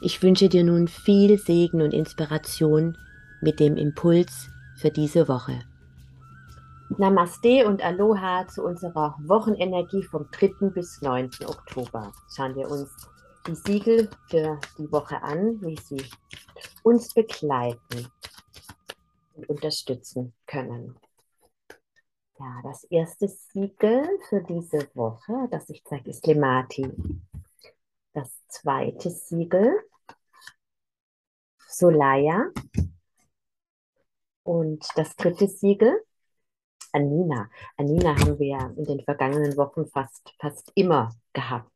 Ich wünsche dir nun viel Segen und Inspiration mit dem Impuls für diese Woche. Namaste und Aloha zu unserer Wochenenergie vom 3. bis 9. Oktober. Schauen wir uns die Siegel für die Woche an, wie sie uns begleiten und unterstützen können. Ja, das erste Siegel für diese Woche, das ich zeige, ist Lemati. Das zweite Siegel, Solaya. Und das dritte Siegel, Anina. Anina haben wir in den vergangenen Wochen fast, fast immer gehabt.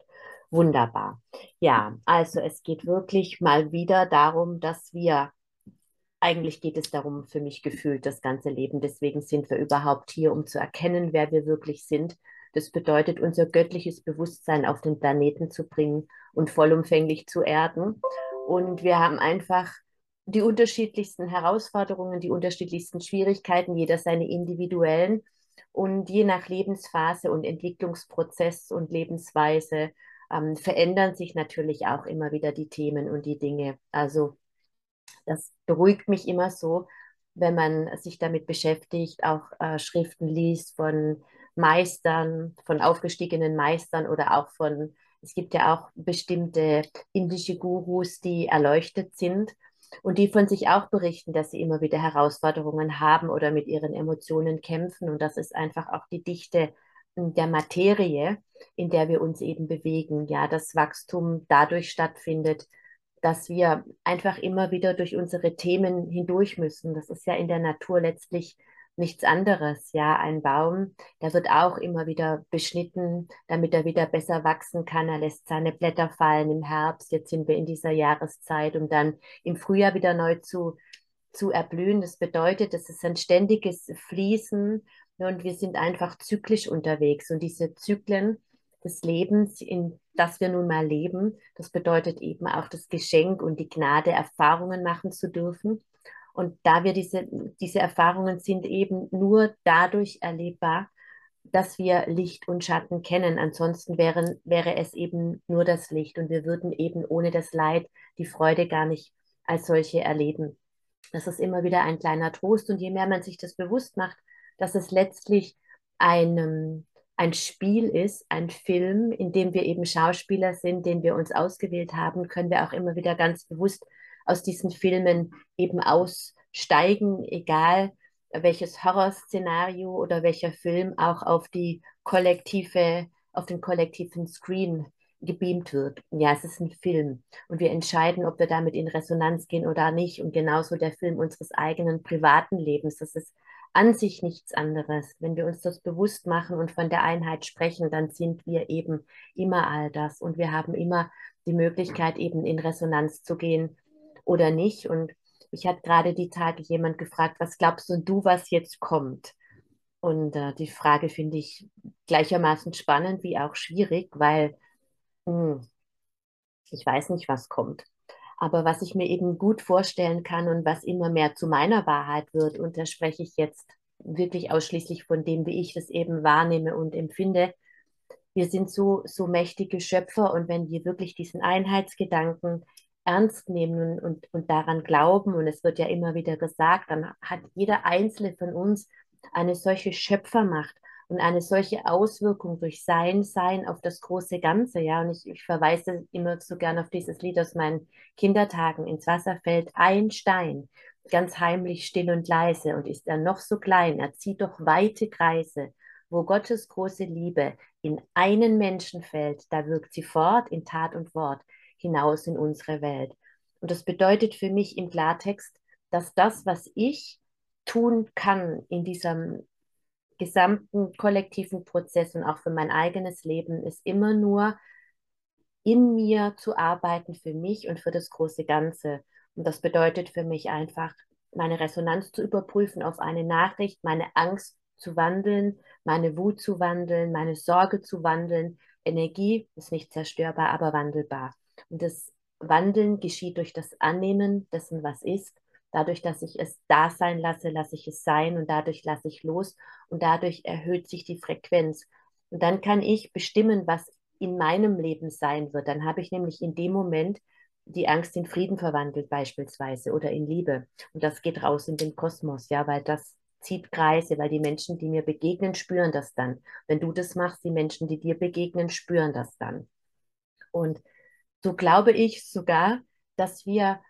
Wunderbar. Ja, also es geht wirklich mal wieder darum, dass wir, eigentlich geht es darum, für mich gefühlt das ganze Leben. Deswegen sind wir überhaupt hier, um zu erkennen, wer wir wirklich sind. Das bedeutet, unser göttliches Bewusstsein auf den Planeten zu bringen und vollumfänglich zu erden. Und wir haben einfach die unterschiedlichsten Herausforderungen, die unterschiedlichsten Schwierigkeiten, jeder seine individuellen. Und je nach Lebensphase und Entwicklungsprozess und Lebensweise ähm, verändern sich natürlich auch immer wieder die Themen und die Dinge. Also das beruhigt mich immer so, wenn man sich damit beschäftigt, auch äh, Schriften liest von Meistern, von aufgestiegenen Meistern oder auch von, es gibt ja auch bestimmte indische Gurus, die erleuchtet sind und die von sich auch berichten, dass sie immer wieder Herausforderungen haben oder mit ihren Emotionen kämpfen. Und das ist einfach auch die Dichte der Materie, in der wir uns eben bewegen. Ja, das Wachstum dadurch stattfindet, dass wir einfach immer wieder durch unsere Themen hindurch müssen. Das ist ja in der Natur letztlich nichts anderes. Ja, ein Baum, der wird auch immer wieder beschnitten, damit er wieder besser wachsen kann. Er lässt seine Blätter fallen im Herbst. Jetzt sind wir in dieser Jahreszeit, um dann im Frühjahr wieder neu zu, zu erblühen. Das bedeutet, es ist ein ständiges Fließen und wir sind einfach zyklisch unterwegs. Und diese Zyklen des Lebens, in das wir nun mal leben, das bedeutet eben auch das Geschenk und die Gnade, Erfahrungen machen zu dürfen und da wir diese, diese Erfahrungen sind eben nur dadurch erlebbar, dass wir Licht und Schatten kennen. Ansonsten wären, wäre es eben nur das Licht und wir würden eben ohne das Leid die Freude gar nicht als solche erleben. Das ist immer wieder ein kleiner Trost und je mehr man sich das bewusst macht, dass es letztlich ein, ein Spiel ist, ein Film, in dem wir eben Schauspieler sind, den wir uns ausgewählt haben, können wir auch immer wieder ganz bewusst aus diesen Filmen eben aussteigen, egal welches Horrorszenario oder welcher Film auch auf die kollektive, auf den kollektiven Screen gebeamt wird. Ja, es ist ein Film und wir entscheiden, ob wir damit in Resonanz gehen oder nicht. Und genauso der Film unseres eigenen privaten Lebens. Das ist an sich nichts anderes. Wenn wir uns das bewusst machen und von der Einheit sprechen, dann sind wir eben immer all das und wir haben immer die Möglichkeit, eben in Resonanz zu gehen oder nicht. Und mich hat gerade die Tage jemand gefragt, was glaubst du, was jetzt kommt? Und äh, die Frage finde ich gleichermaßen spannend wie auch schwierig, weil mh, hm, ich weiß nicht, was kommt. Aber was ich mir eben gut vorstellen kann und was immer mehr zu meiner Wahrheit wird, und da spreche ich jetzt wirklich ausschließlich von dem, wie ich das eben wahrnehme und empfinde. Wir sind so, so mächtige Schöpfer und wenn wir wirklich diesen Einheitsgedanken ernst nehmen und, und daran glauben, und es wird ja immer wieder gesagt, dann hat jeder Einzelne von uns eine solche Schöpfermacht und eine solche Auswirkung durch sein Sein auf das große Ganze. Ja, und ich, ich verweise immer so gern auf dieses Lied aus meinen Kindertagen. Ins Wasser fällt ein Stein, ganz heimlich, still und leise, und ist er noch so klein, er zieht doch weite Kreise. Wo Gottes große Liebe in einen Menschen fällt, da wirkt sie fort in Tat und Wort hinaus in unsere Welt. Und das bedeutet für mich im Klartext, dass das, was ich tun kann in diesem gesamten kollektiven Prozess und auch für mein eigenes Leben, ist immer nur in mir zu arbeiten für mich und für das große Ganze. Und das bedeutet für mich einfach, meine Resonanz zu überprüfen auf eine Nachricht, meine Angst zu wandeln, meine Wut zu wandeln, meine Sorge zu wandeln. Energie ist nicht zerstörbar, aber wandelbar. Und das Wandeln geschieht durch das Annehmen dessen, was ist. Dadurch, dass ich es da sein lasse, lasse ich es sein und dadurch lasse ich los und dadurch erhöht sich die Frequenz. Und dann kann ich bestimmen, was in meinem Leben sein wird. Dann habe ich nämlich in dem Moment die Angst in Frieden verwandelt beispielsweise oder in Liebe. Und das geht raus in den Kosmos, ja, weil das zieht Kreise, weil die Menschen, die mir begegnen, spüren das dann. Wenn du das machst, die Menschen, die dir begegnen, spüren das dann. Und so glaube ich sogar, dass wir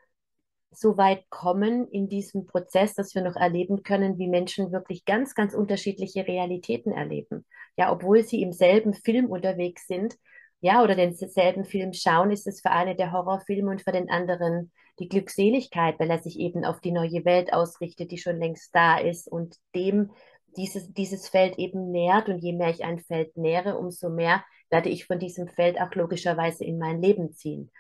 so weit kommen in diesem Prozess, dass wir noch erleben können, wie Menschen wirklich ganz, ganz unterschiedliche Realitäten erleben. Ja, obwohl sie im selben Film unterwegs sind, ja, oder denselben Film schauen, ist es für eine der Horrorfilme und für den anderen die Glückseligkeit, weil er sich eben auf die neue Welt ausrichtet, die schon längst da ist und dem dieses, dieses Feld eben nährt. Und je mehr ich ein Feld nähere, umso mehr werde ich von diesem Feld auch logischerweise in mein Leben ziehen.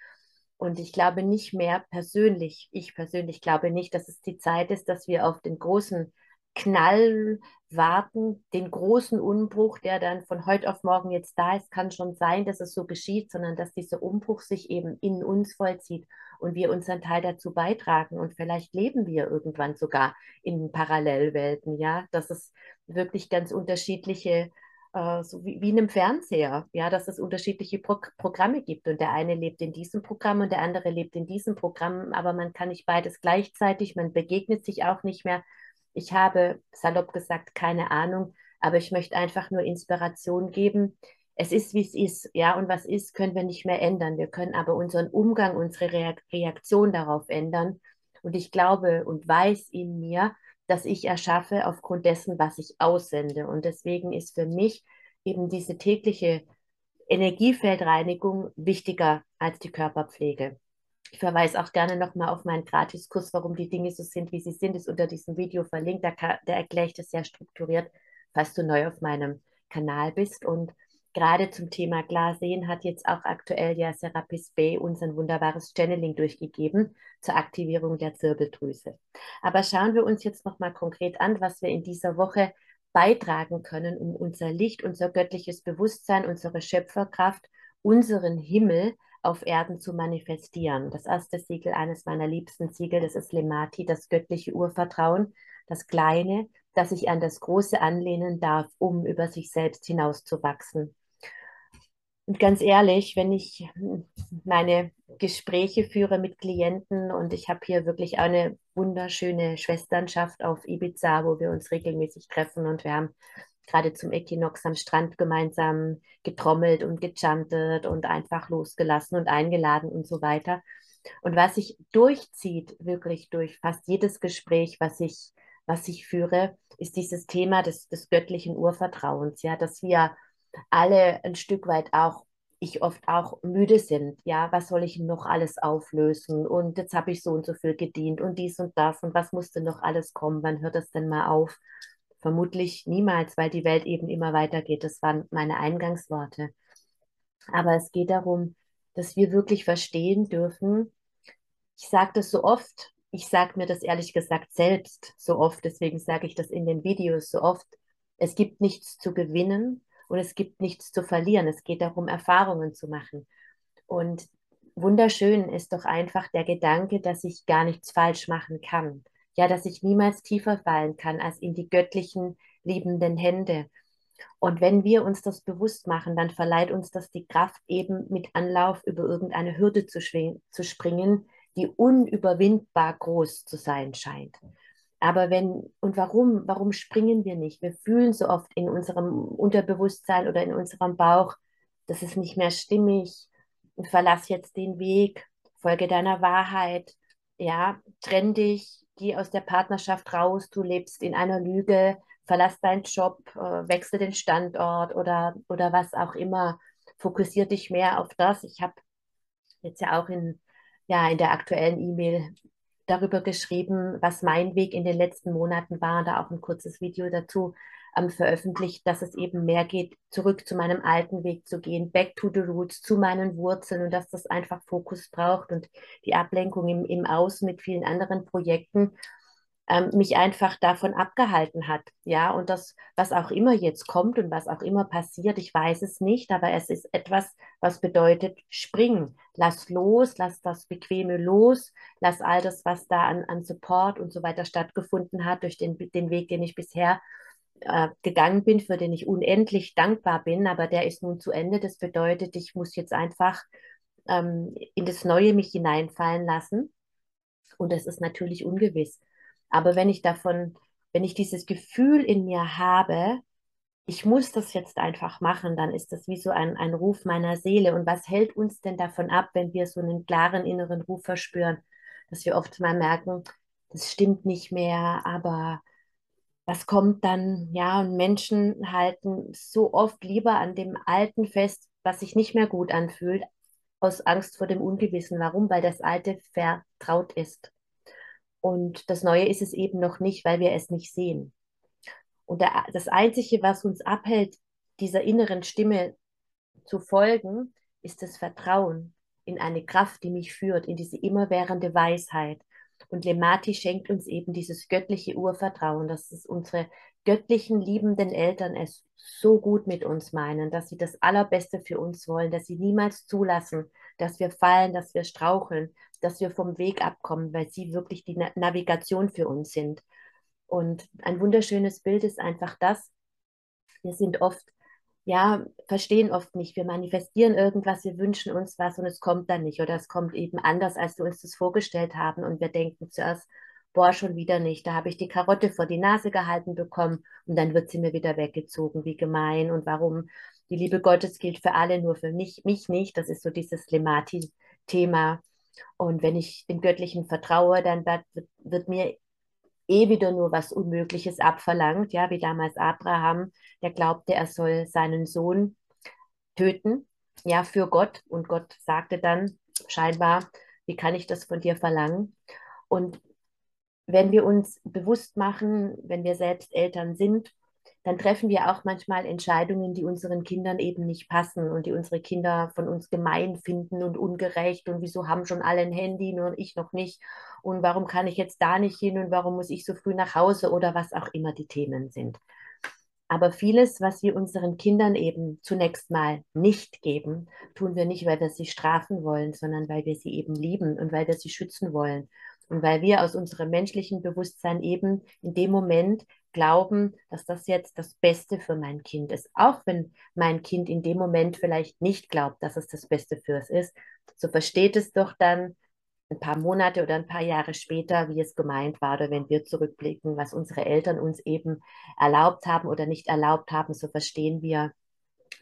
Und ich glaube nicht mehr persönlich, ich persönlich glaube nicht, dass es die Zeit ist, dass wir auf den großen Knall warten, den großen Umbruch, der dann von heute auf morgen jetzt da ist, kann schon sein, dass es so geschieht, sondern dass dieser Umbruch sich eben in uns vollzieht und wir unseren Teil dazu beitragen. Und vielleicht leben wir irgendwann sogar in Parallelwelten, ja, dass es wirklich ganz unterschiedliche äh, so wie, wie in einem Fernseher, ja, dass es unterschiedliche Pro Programme gibt und der eine lebt in diesem Programm und der andere lebt in diesem Programm, aber man kann nicht beides gleichzeitig, man begegnet sich auch nicht mehr, ich habe, salopp gesagt, keine Ahnung, aber ich möchte einfach nur Inspiration geben. Es ist, wie es ist, ja, und was ist, können wir nicht mehr ändern. Wir können aber unseren Umgang, unsere Reaktion darauf ändern. Und ich glaube und weiß in mir, dass ich erschaffe aufgrund dessen, was ich aussende. Und deswegen ist für mich eben diese tägliche Energiefeldreinigung wichtiger als die Körperpflege. Ich verweise auch gerne nochmal auf meinen Gratiskurs, warum die Dinge so sind, wie sie sind, ist unter diesem Video verlinkt. Da, da erkläre ich das sehr strukturiert, falls du neu auf meinem Kanal bist. Und gerade zum Thema Klarsehen hat jetzt auch aktuell ja Serapis Bay uns ein wunderbares Channeling durchgegeben zur Aktivierung der Zirbeldrüse. Aber schauen wir uns jetzt nochmal konkret an, was wir in dieser Woche beitragen können, um unser Licht, unser göttliches Bewusstsein, unsere Schöpferkraft, unseren Himmel auf Erden zu manifestieren. Das erste Siegel, eines meiner liebsten Siegel, das ist Lemati, das göttliche Urvertrauen, das Kleine, das sich an das Große anlehnen darf, um über sich selbst hinauszuwachsen. Und ganz ehrlich, wenn ich meine Gespräche führe mit Klienten und ich habe hier wirklich eine wunderschöne Schwesternschaft auf Ibiza, wo wir uns regelmäßig treffen und wir haben gerade zum Äquinox am Strand gemeinsam getrommelt und gechantet und einfach losgelassen und eingeladen und so weiter. Und was sich durchzieht, wirklich durch fast jedes Gespräch, was ich, was ich führe, ist dieses Thema des, des göttlichen Urvertrauens, ja, dass wir alle ein Stück weit auch ich oft auch müde sind. Ja, was soll ich noch alles auflösen? Und jetzt habe ich so und so viel gedient und dies und das und was musste noch alles kommen? Wann hört das denn mal auf? Vermutlich niemals, weil die Welt eben immer weitergeht. Das waren meine Eingangsworte. Aber es geht darum, dass wir wirklich verstehen dürfen. Ich sage das so oft, ich sage mir das ehrlich gesagt selbst so oft, deswegen sage ich das in den Videos so oft. Es gibt nichts zu gewinnen und es gibt nichts zu verlieren. Es geht darum, Erfahrungen zu machen. Und wunderschön ist doch einfach der Gedanke, dass ich gar nichts falsch machen kann ja, dass ich niemals tiefer fallen kann als in die göttlichen, liebenden Hände. Und wenn wir uns das bewusst machen, dann verleiht uns das die Kraft, eben mit Anlauf über irgendeine Hürde zu, zu springen, die unüberwindbar groß zu sein scheint. Aber wenn, und warum, warum springen wir nicht? Wir fühlen so oft in unserem Unterbewusstsein oder in unserem Bauch, das ist nicht mehr stimmig verlass jetzt den Weg, folge deiner Wahrheit, ja, trenn dich, geh aus der Partnerschaft raus, du lebst in einer Lüge, verlass deinen Job, äh, wechsel den Standort oder, oder was auch immer. Fokussier dich mehr auf das. Ich habe jetzt ja auch in, ja, in der aktuellen E-Mail darüber geschrieben, was mein Weg in den letzten Monaten war, da auch ein kurzes Video dazu ähm, veröffentlicht, dass es eben mehr geht, zurück zu meinem alten Weg zu gehen, back to the roots, zu meinen Wurzeln und dass das einfach Fokus braucht und die Ablenkung im, im Außen mit vielen anderen Projekten ähm, mich einfach davon abgehalten hat. Ja, und das, was auch immer jetzt kommt und was auch immer passiert, ich weiß es nicht, aber es ist etwas, was bedeutet, spring, lass los, lass das Bequeme los, lass all das, was da an, an Support und so weiter stattgefunden hat, durch den, den Weg, den ich bisher äh, gegangen bin, für den ich unendlich dankbar bin, aber der ist nun zu Ende. Das bedeutet, ich muss jetzt einfach ähm, in das Neue mich hineinfallen lassen. Und das ist natürlich ungewiss. Aber wenn ich davon, wenn ich dieses Gefühl in mir habe, ich muss das jetzt einfach machen, dann ist das wie so ein, ein Ruf meiner Seele. Und was hält uns denn davon ab, wenn wir so einen klaren inneren Ruf verspüren, dass wir oft mal merken, das stimmt nicht mehr, aber was kommt dann? Ja, und Menschen halten so oft lieber an dem Alten fest, was sich nicht mehr gut anfühlt, aus Angst vor dem Ungewissen. Warum? Weil das Alte vertraut ist. Und das Neue ist es eben noch nicht, weil wir es nicht sehen. Und der, das Einzige, was uns abhält, dieser inneren Stimme zu folgen, ist das Vertrauen in eine Kraft, die mich führt, in diese immerwährende Weisheit. Und Lemati schenkt uns eben dieses göttliche Urvertrauen, dass es unsere göttlichen, liebenden Eltern es so gut mit uns meinen, dass sie das Allerbeste für uns wollen, dass sie niemals zulassen, dass wir fallen, dass wir straucheln, dass wir vom Weg abkommen, weil sie wirklich die Navigation für uns sind. Und ein wunderschönes Bild ist einfach das, wir sind oft ja, verstehen oft nicht. Wir manifestieren irgendwas, wir wünschen uns was und es kommt dann nicht oder es kommt eben anders, als wir uns das vorgestellt haben und wir denken zuerst, boah, schon wieder nicht. Da habe ich die Karotte vor die Nase gehalten bekommen und dann wird sie mir wieder weggezogen. Wie gemein und warum? Die Liebe Gottes gilt für alle, nur für mich, mich nicht. Das ist so dieses Lemati-Thema. Und wenn ich dem Göttlichen vertraue, dann wird, wird mir eh wieder nur was Unmögliches abverlangt, ja, wie damals Abraham, der glaubte, er soll seinen Sohn töten, ja, für Gott. Und Gott sagte dann scheinbar, wie kann ich das von dir verlangen? Und wenn wir uns bewusst machen, wenn wir selbst Eltern sind, dann treffen wir auch manchmal Entscheidungen, die unseren Kindern eben nicht passen und die unsere Kinder von uns gemein finden und ungerecht und wieso haben schon alle ein Handy, nur ich noch nicht und warum kann ich jetzt da nicht hin und warum muss ich so früh nach Hause oder was auch immer die Themen sind. Aber vieles, was wir unseren Kindern eben zunächst mal nicht geben, tun wir nicht, weil wir sie strafen wollen, sondern weil wir sie eben lieben und weil wir sie schützen wollen. Und weil wir aus unserem menschlichen Bewusstsein eben in dem Moment glauben, dass das jetzt das Beste für mein Kind ist. Auch wenn mein Kind in dem Moment vielleicht nicht glaubt, dass es das Beste für es ist, so versteht es doch dann ein paar Monate oder ein paar Jahre später, wie es gemeint war, oder wenn wir zurückblicken, was unsere Eltern uns eben erlaubt haben oder nicht erlaubt haben, so verstehen wir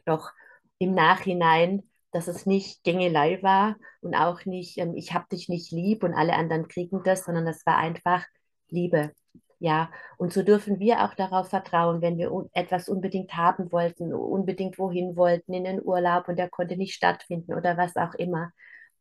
doch im Nachhinein, dass es nicht Gängelei war und auch nicht, ähm, ich habe dich nicht lieb und alle anderen kriegen das, sondern das war einfach Liebe. Ja, und so dürfen wir auch darauf vertrauen, wenn wir etwas unbedingt haben wollten, unbedingt wohin wollten, in den Urlaub und der konnte nicht stattfinden oder was auch immer,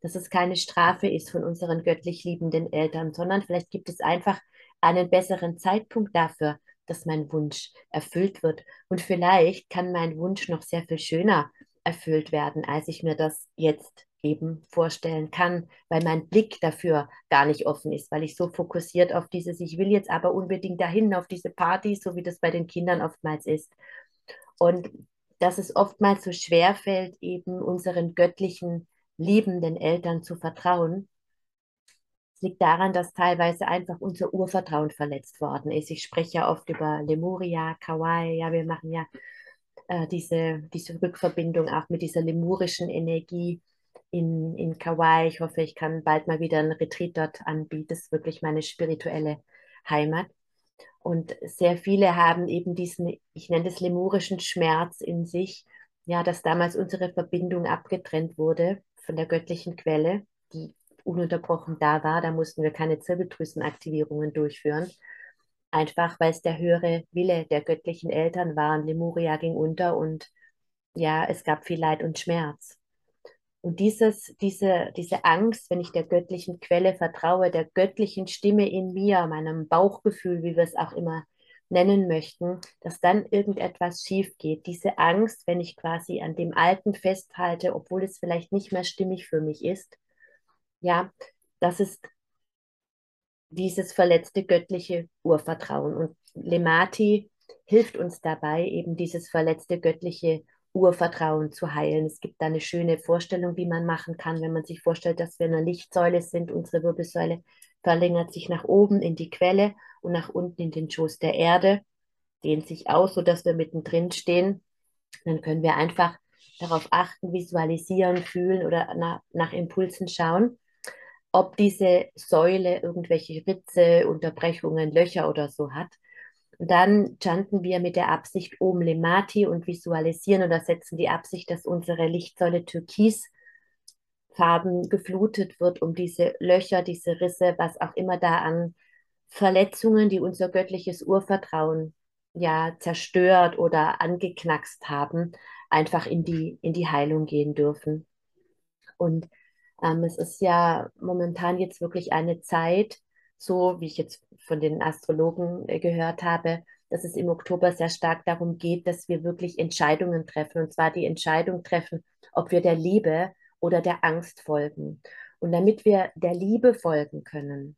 dass es keine Strafe ist von unseren göttlich liebenden Eltern, sondern vielleicht gibt es einfach einen besseren Zeitpunkt dafür, dass mein Wunsch erfüllt wird. Und vielleicht kann mein Wunsch noch sehr viel schöner erfüllt werden, als ich mir das jetzt eben vorstellen kann, weil mein Blick dafür gar nicht offen ist, weil ich so fokussiert auf dieses, ich will jetzt aber unbedingt dahin, auf diese Party, so wie das bei den Kindern oftmals ist. Und dass es oftmals so schwer fällt, eben unseren göttlichen, liebenden Eltern zu vertrauen. Es liegt daran, dass teilweise einfach unser Urvertrauen verletzt worden ist. Ich spreche ja oft über Lemuria, Kawaii, ja, wir machen ja äh, diese, diese Rückverbindung auch mit dieser lemurischen Energie in, in Kauai. Ich hoffe, ich kann bald mal wieder einen Retreat dort anbieten. Das ist wirklich meine spirituelle Heimat. Und sehr viele haben eben diesen, ich nenne das lemurischen Schmerz in sich, ja, dass damals unsere Verbindung abgetrennt wurde von der göttlichen Quelle, die ununterbrochen da war. Da mussten wir keine Zirbeldrüsenaktivierungen durchführen. Einfach weil es der höhere Wille der göttlichen Eltern war. Und Lemuria ging unter und ja, es gab viel Leid und Schmerz. Und dieses, diese, diese Angst, wenn ich der göttlichen Quelle vertraue, der göttlichen Stimme in mir, meinem Bauchgefühl, wie wir es auch immer nennen möchten, dass dann irgendetwas schief geht. Diese Angst, wenn ich quasi an dem Alten festhalte, obwohl es vielleicht nicht mehr stimmig für mich ist, ja, das ist dieses verletzte göttliche Urvertrauen. Und Lemati hilft uns dabei, eben dieses verletzte göttliche Urvertrauen zu heilen. Es gibt da eine schöne Vorstellung, wie man machen kann, wenn man sich vorstellt, dass wir in einer Lichtsäule sind. Unsere Wirbelsäule verlängert sich nach oben in die Quelle und nach unten in den Schoß der Erde, dehnt sich aus, sodass wir mittendrin stehen. Dann können wir einfach darauf achten, visualisieren, fühlen oder nach, nach Impulsen schauen, ob diese Säule irgendwelche Ritze, Unterbrechungen, Löcher oder so hat. Und dann chanten wir mit der Absicht Om Lemati und visualisieren oder setzen die Absicht, dass unsere Lichtsäule türkisfarben geflutet wird, um diese Löcher, diese Risse, was auch immer da an Verletzungen, die unser göttliches Urvertrauen ja zerstört oder angeknackst haben, einfach in die, in die Heilung gehen dürfen. Und ähm, es ist ja momentan jetzt wirklich eine Zeit, so wie ich jetzt von den Astrologen äh, gehört habe, dass es im Oktober sehr stark darum geht, dass wir wirklich Entscheidungen treffen. Und zwar die Entscheidung treffen, ob wir der Liebe oder der Angst folgen. Und damit wir der Liebe folgen können,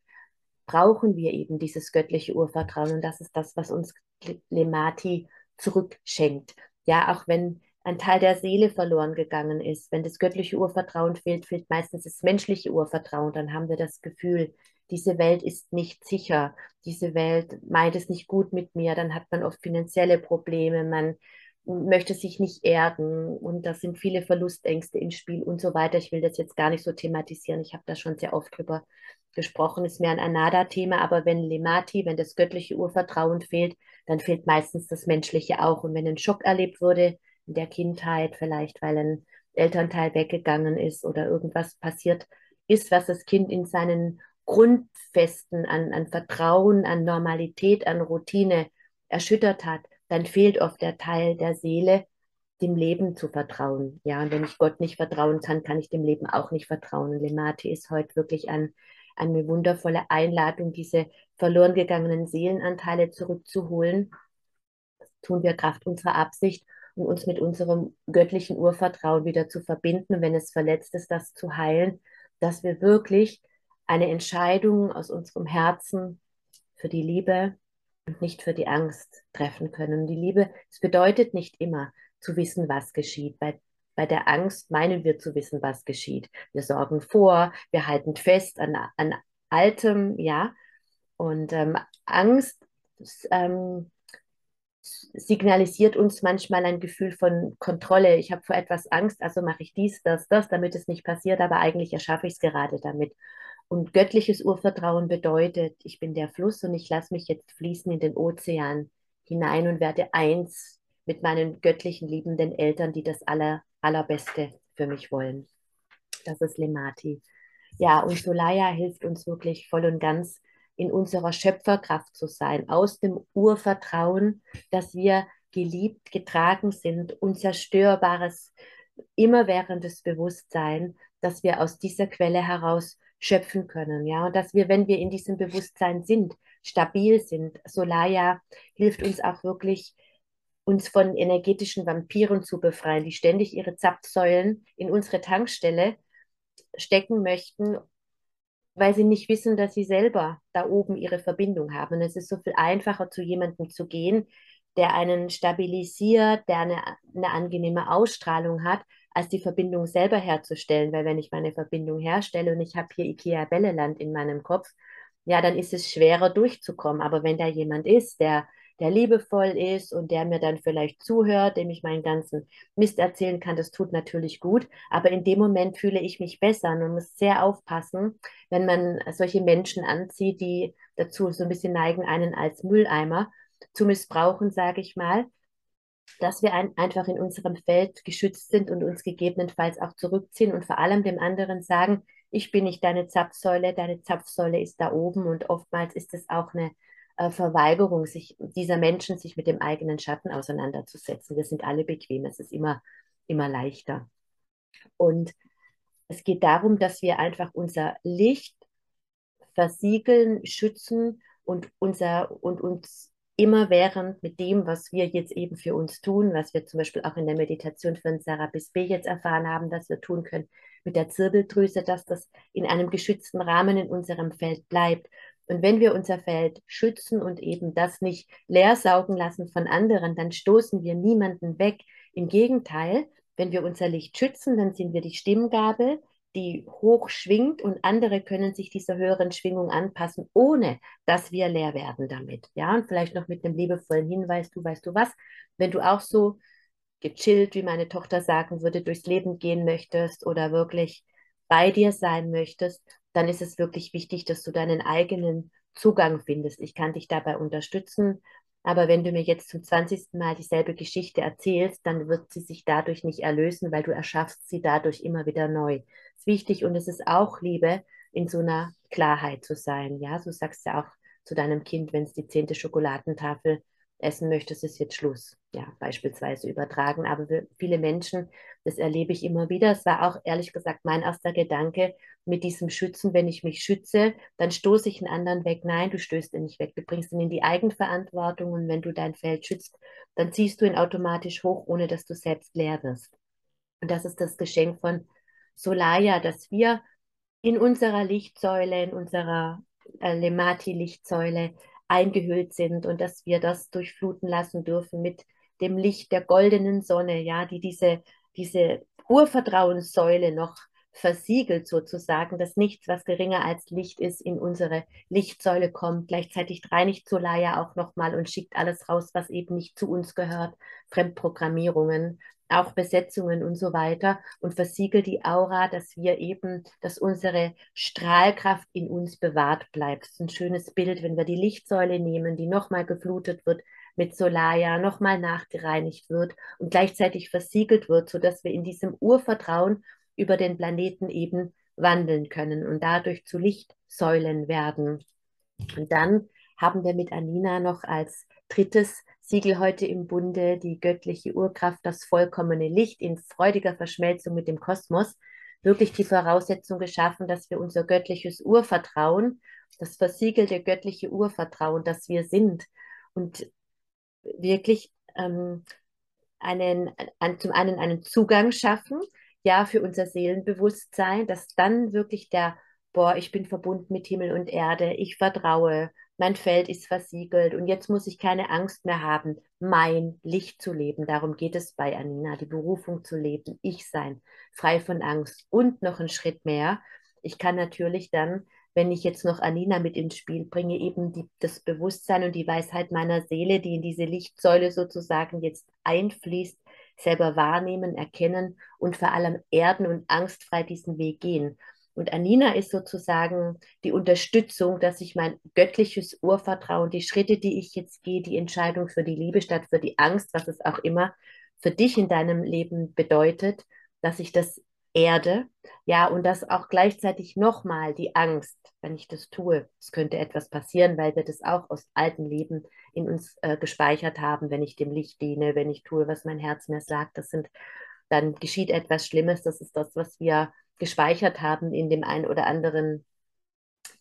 brauchen wir eben dieses göttliche Urvertrauen. Und das ist das, was uns Lemati zurückschenkt. Ja, auch wenn ein Teil der Seele verloren gegangen ist, wenn das göttliche Urvertrauen fehlt, fehlt meistens das menschliche Urvertrauen. Dann haben wir das Gefühl, diese Welt ist nicht sicher, diese Welt meint es nicht gut mit mir, dann hat man oft finanzielle Probleme, man möchte sich nicht erden. Und da sind viele Verlustängste im Spiel und so weiter. Ich will das jetzt gar nicht so thematisieren, ich habe da schon sehr oft drüber gesprochen, ist mehr ein Anada-Thema, aber wenn Lemati, wenn das göttliche Urvertrauen fehlt, dann fehlt meistens das Menschliche auch. Und wenn ein Schock erlebt wurde in der Kindheit, vielleicht weil ein Elternteil weggegangen ist oder irgendwas passiert ist, was das Kind in seinen Grundfesten an, an Vertrauen, an Normalität, an Routine erschüttert hat, dann fehlt oft der Teil der Seele, dem Leben zu vertrauen. Ja, und wenn ich Gott nicht vertrauen kann, kann ich dem Leben auch nicht vertrauen. Und Lemate ist heute wirklich ein, eine wundervolle Einladung, diese verloren gegangenen Seelenanteile zurückzuholen. Das tun wir Kraft unserer Absicht und uns mit unserem göttlichen Urvertrauen wieder zu verbinden, wenn es verletzt ist, das zu heilen, dass wir wirklich eine Entscheidung aus unserem Herzen für die Liebe und nicht für die Angst treffen können. Die Liebe, es bedeutet nicht immer zu wissen, was geschieht. Bei, bei der Angst meinen wir zu wissen, was geschieht. Wir sorgen vor, wir halten fest an, an Altem, ja. Und ähm, Angst ähm, signalisiert uns manchmal ein Gefühl von Kontrolle. Ich habe vor etwas Angst, also mache ich dies, das, das, damit es nicht passiert, aber eigentlich erschaffe ich es gerade damit. Und göttliches Urvertrauen bedeutet, ich bin der Fluss und ich lasse mich jetzt fließen in den Ozean hinein und werde eins mit meinen göttlichen liebenden Eltern, die das aller, allerbeste für mich wollen. Das ist Lemati. Ja, und Solaya hilft uns wirklich voll und ganz in unserer Schöpferkraft zu sein, aus dem Urvertrauen, dass wir geliebt, getragen sind, unzerstörbares, immerwährendes Bewusstsein, dass wir aus dieser Quelle heraus schöpfen können, ja, und dass wir, wenn wir in diesem Bewusstsein sind, stabil sind. Solaya hilft uns auch wirklich, uns von energetischen Vampiren zu befreien, die ständig ihre Zapfsäulen in unsere Tankstelle stecken möchten, weil sie nicht wissen, dass sie selber da oben ihre Verbindung haben. Und es ist so viel einfacher, zu jemandem zu gehen, der einen stabilisiert, der eine, eine angenehme Ausstrahlung hat, als die Verbindung selber herzustellen. Weil wenn ich meine Verbindung herstelle und ich habe hier Ikea Belleland in meinem Kopf, ja, dann ist es schwerer durchzukommen. Aber wenn da jemand ist, der, der liebevoll ist und der mir dann vielleicht zuhört, dem ich meinen ganzen Mist erzählen kann, das tut natürlich gut. Aber in dem Moment fühle ich mich besser. Man muss sehr aufpassen, wenn man solche Menschen anzieht, die dazu so ein bisschen neigen, einen als Mülleimer zu missbrauchen, sage ich mal dass wir ein, einfach in unserem Feld geschützt sind und uns gegebenenfalls auch zurückziehen und vor allem dem anderen sagen, ich bin nicht deine Zapfsäule, deine Zapfsäule ist da oben und oftmals ist es auch eine Verweigerung sich, dieser Menschen, sich mit dem eigenen Schatten auseinanderzusetzen. Wir sind alle bequem, es ist immer, immer leichter. Und Es geht darum, dass wir einfach unser Licht versiegeln, schützen und, unser, und uns immerwährend mit dem, was wir jetzt eben für uns tun, was wir zum Beispiel auch in der Meditation von Sarah Bisbee jetzt erfahren haben, dass wir tun können mit der Zirbeldrüse, dass das in einem geschützten Rahmen in unserem Feld bleibt. Und wenn wir unser Feld schützen und eben das nicht leer saugen lassen von anderen, dann stoßen wir niemanden weg. Im Gegenteil, wenn wir unser Licht schützen, dann sind wir die Stimmgabel, die hoch schwingt und andere können sich dieser höheren Schwingung anpassen, ohne dass wir leer werden damit. Ja, und vielleicht noch mit einem liebevollen Hinweis, du weißt du was, wenn du auch so gechillt, wie meine Tochter sagen würde, durchs Leben gehen möchtest oder wirklich bei dir sein möchtest, dann ist es wirklich wichtig, dass du deinen eigenen Zugang findest. Ich kann dich dabei unterstützen, aber wenn du mir jetzt zum 20. Mal dieselbe Geschichte erzählst, dann wird sie sich dadurch nicht erlösen, weil du erschaffst sie dadurch immer wieder neu. Das ist wichtig und es ist auch Liebe, in so einer Klarheit zu sein. Ja, du sagst ja auch zu deinem Kind, wenn es die zehnte Schokoladentafel essen möchtest, ist jetzt Schluss. Ja, beispielsweise übertragen. Aber viele Menschen, das erlebe ich immer wieder. Es war auch ehrlich gesagt mein erster Gedanke mit diesem Schützen. Wenn ich mich schütze, dann stoße ich einen anderen weg. Nein, du stößt ihn nicht weg. Du bringst ihn in die Eigenverantwortung und wenn du dein Feld schützt, dann ziehst du ihn automatisch hoch, ohne dass du selbst leer wirst. Und das ist das Geschenk von Solaya, dass wir in unserer Lichtsäule, in unserer äh, Lemati-Lichtsäule eingehüllt sind und dass wir das durchfluten lassen dürfen mit dem Licht der goldenen Sonne, ja, die diese, diese Urvertrauenssäule noch versiegelt sozusagen, dass nichts, was geringer als Licht ist, in unsere Lichtsäule kommt. Gleichzeitig reinigt Solaya auch nochmal und schickt alles raus, was eben nicht zu uns gehört. Fremdprogrammierungen, auch Besetzungen und so weiter und versiegelt die Aura, dass wir eben, dass unsere Strahlkraft in uns bewahrt bleibt. Das ist ein schönes Bild, wenn wir die Lichtsäule nehmen, die nochmal geflutet wird mit Solaya, nochmal nachgereinigt wird und gleichzeitig versiegelt wird, sodass wir in diesem Urvertrauen über den Planeten eben wandeln können und dadurch zu Lichtsäulen werden. Und dann haben wir mit Anina noch als drittes Siegel heute im Bunde, die göttliche Urkraft, das vollkommene Licht in freudiger Verschmelzung mit dem Kosmos, wirklich die Voraussetzung geschaffen, dass wir unser göttliches Urvertrauen, das versiegelte göttliche Urvertrauen, das wir sind und wirklich ähm, einen, an, zum einen einen Zugang schaffen, ja, für unser Seelenbewusstsein, dass dann wirklich der, boah, ich bin verbunden mit Himmel und Erde, ich vertraue, mein Feld ist versiegelt und jetzt muss ich keine Angst mehr haben, mein Licht zu leben. Darum geht es bei Anina, die Berufung zu leben, ich sein, frei von Angst. Und noch einen Schritt mehr, ich kann natürlich dann, wenn ich jetzt noch Anina mit ins Spiel bringe, eben die, das Bewusstsein und die Weisheit meiner Seele, die in diese Lichtsäule sozusagen jetzt einfließt, selber wahrnehmen, erkennen und vor allem erden und angstfrei diesen Weg gehen. Und Anina ist sozusagen die Unterstützung, dass ich mein göttliches Urvertrauen, die Schritte, die ich jetzt gehe, die Entscheidung für die Liebe statt für die Angst, was es auch immer für dich in deinem Leben bedeutet, dass ich das erde, ja, und dass auch gleichzeitig nochmal die Angst, wenn ich das tue, es könnte etwas passieren, weil wir das auch aus alten Leben in uns äh, gespeichert haben, wenn ich dem Licht diene, wenn ich tue, was mein Herz mir sagt, das sind, dann geschieht etwas Schlimmes, das ist das, was wir gespeichert haben in dem einen oder anderen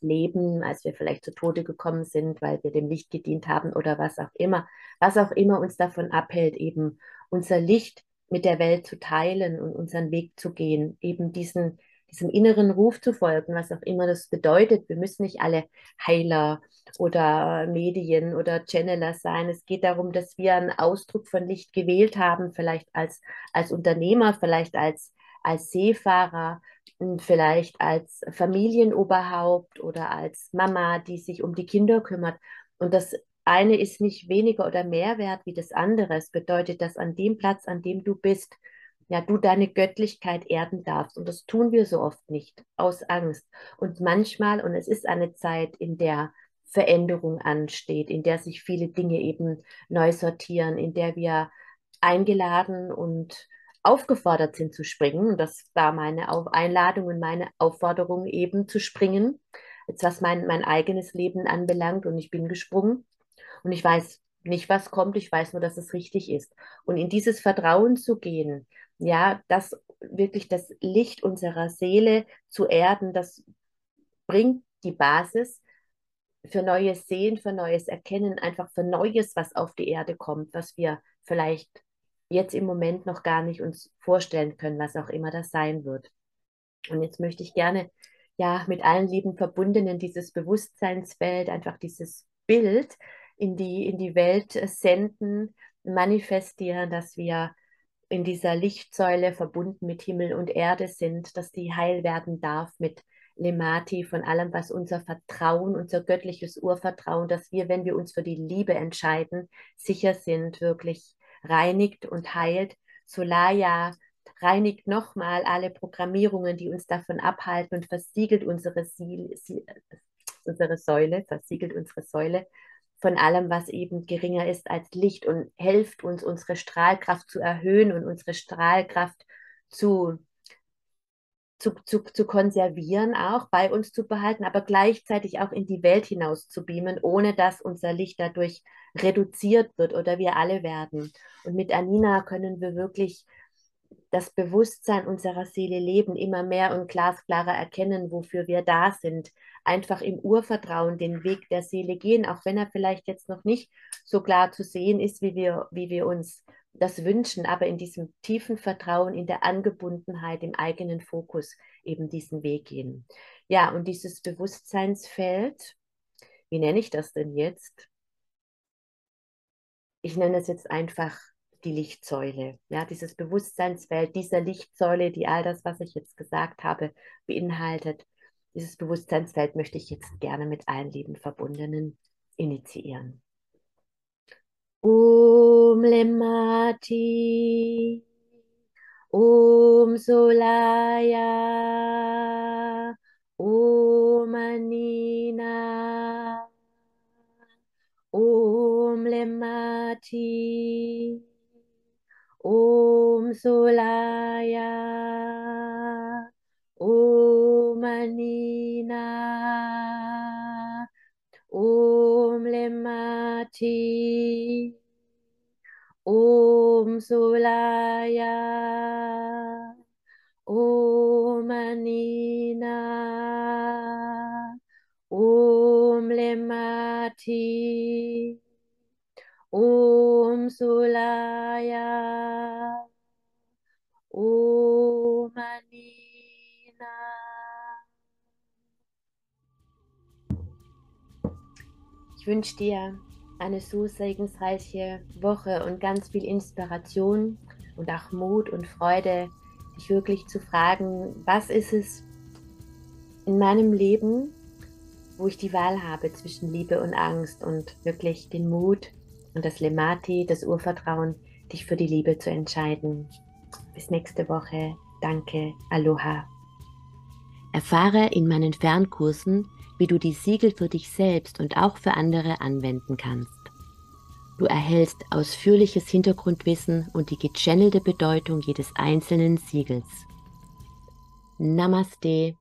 Leben, als wir vielleicht zu Tode gekommen sind, weil wir dem Licht gedient haben oder was auch immer, was auch immer uns davon abhält, eben unser Licht mit der Welt zu teilen und unseren Weg zu gehen, eben diesen, diesem inneren Ruf zu folgen, was auch immer das bedeutet. Wir müssen nicht alle Heiler oder Medien oder Channeler sein. Es geht darum, dass wir einen Ausdruck von Licht gewählt haben, vielleicht als, als Unternehmer, vielleicht als als Seefahrer, vielleicht als Familienoberhaupt oder als Mama, die sich um die Kinder kümmert. Und das eine ist nicht weniger oder mehr wert wie das andere. Es bedeutet, dass an dem Platz, an dem du bist, ja, du deine Göttlichkeit erden darfst. Und das tun wir so oft nicht, aus Angst. Und manchmal, und es ist eine Zeit, in der Veränderung ansteht, in der sich viele Dinge eben neu sortieren, in der wir eingeladen und aufgefordert sind zu springen. Das war meine Auf Einladung und meine Aufforderung eben zu springen, jetzt was mein, mein eigenes Leben anbelangt. Und ich bin gesprungen und ich weiß nicht, was kommt. Ich weiß nur, dass es richtig ist. Und in dieses Vertrauen zu gehen, ja, dass wirklich das Licht unserer Seele zu erden, das bringt die Basis für neues Sehen, für neues Erkennen, einfach für Neues, was auf die Erde kommt, was wir vielleicht jetzt im Moment noch gar nicht uns vorstellen können, was auch immer das sein wird. Und jetzt möchte ich gerne ja mit allen lieben Verbundenen dieses Bewusstseinsfeld, einfach dieses Bild in die, in die Welt senden, manifestieren, dass wir in dieser Lichtsäule verbunden mit Himmel und Erde sind, dass die heil werden darf mit Lemati, von allem, was unser Vertrauen, unser göttliches Urvertrauen, dass wir, wenn wir uns für die Liebe entscheiden, sicher sind, wirklich reinigt und heilt. Solaya reinigt nochmal alle Programmierungen, die uns davon abhalten und versiegelt unsere, Siel, unsere Säule, versiegelt unsere Säule von allem, was eben geringer ist als Licht und hilft uns, unsere Strahlkraft zu erhöhen und unsere Strahlkraft zu zu, zu, zu konservieren, auch bei uns zu behalten, aber gleichzeitig auch in die Welt hinaus zu beamen, ohne dass unser Licht dadurch reduziert wird oder wir alle werden. Und mit Anina können wir wirklich das Bewusstsein unserer Seele leben, immer mehr und glasklarer erkennen, wofür wir da sind. Einfach im Urvertrauen den Weg der Seele gehen, auch wenn er vielleicht jetzt noch nicht so klar zu sehen ist, wie wir, wie wir uns das wünschen, aber in diesem tiefen Vertrauen, in der Angebundenheit, im eigenen Fokus eben diesen Weg gehen. Ja, und dieses Bewusstseinsfeld, wie nenne ich das denn jetzt? Ich nenne es jetzt einfach die Lichtsäule. Ja, dieses Bewusstseinsfeld dieser Lichtsäule, die all das, was ich jetzt gesagt habe, beinhaltet. Dieses Bewusstseinsfeld möchte ich jetzt gerne mit allen lieben Verbundenen initiieren. Om Lemati, Om Solaya, Om Anina, Om Lemati, Om Solaya, Om Anina, Om Lemati. Om Sulaya, Om Anina, Om Lemati, Om Sulaya, Om Anina. Ich wünsche dir eine so segensreiche Woche und ganz viel Inspiration und auch Mut und Freude, dich wirklich zu fragen, was ist es in meinem Leben, wo ich die Wahl habe zwischen Liebe und Angst und wirklich den Mut und das Lemati, das Urvertrauen, dich für die Liebe zu entscheiden. Bis nächste Woche. Danke. Aloha. Erfahre in meinen Fernkursen, wie du die Siegel für dich selbst und auch für andere anwenden kannst. Du erhältst ausführliches Hintergrundwissen und die gechannelte Bedeutung jedes einzelnen Siegels. Namaste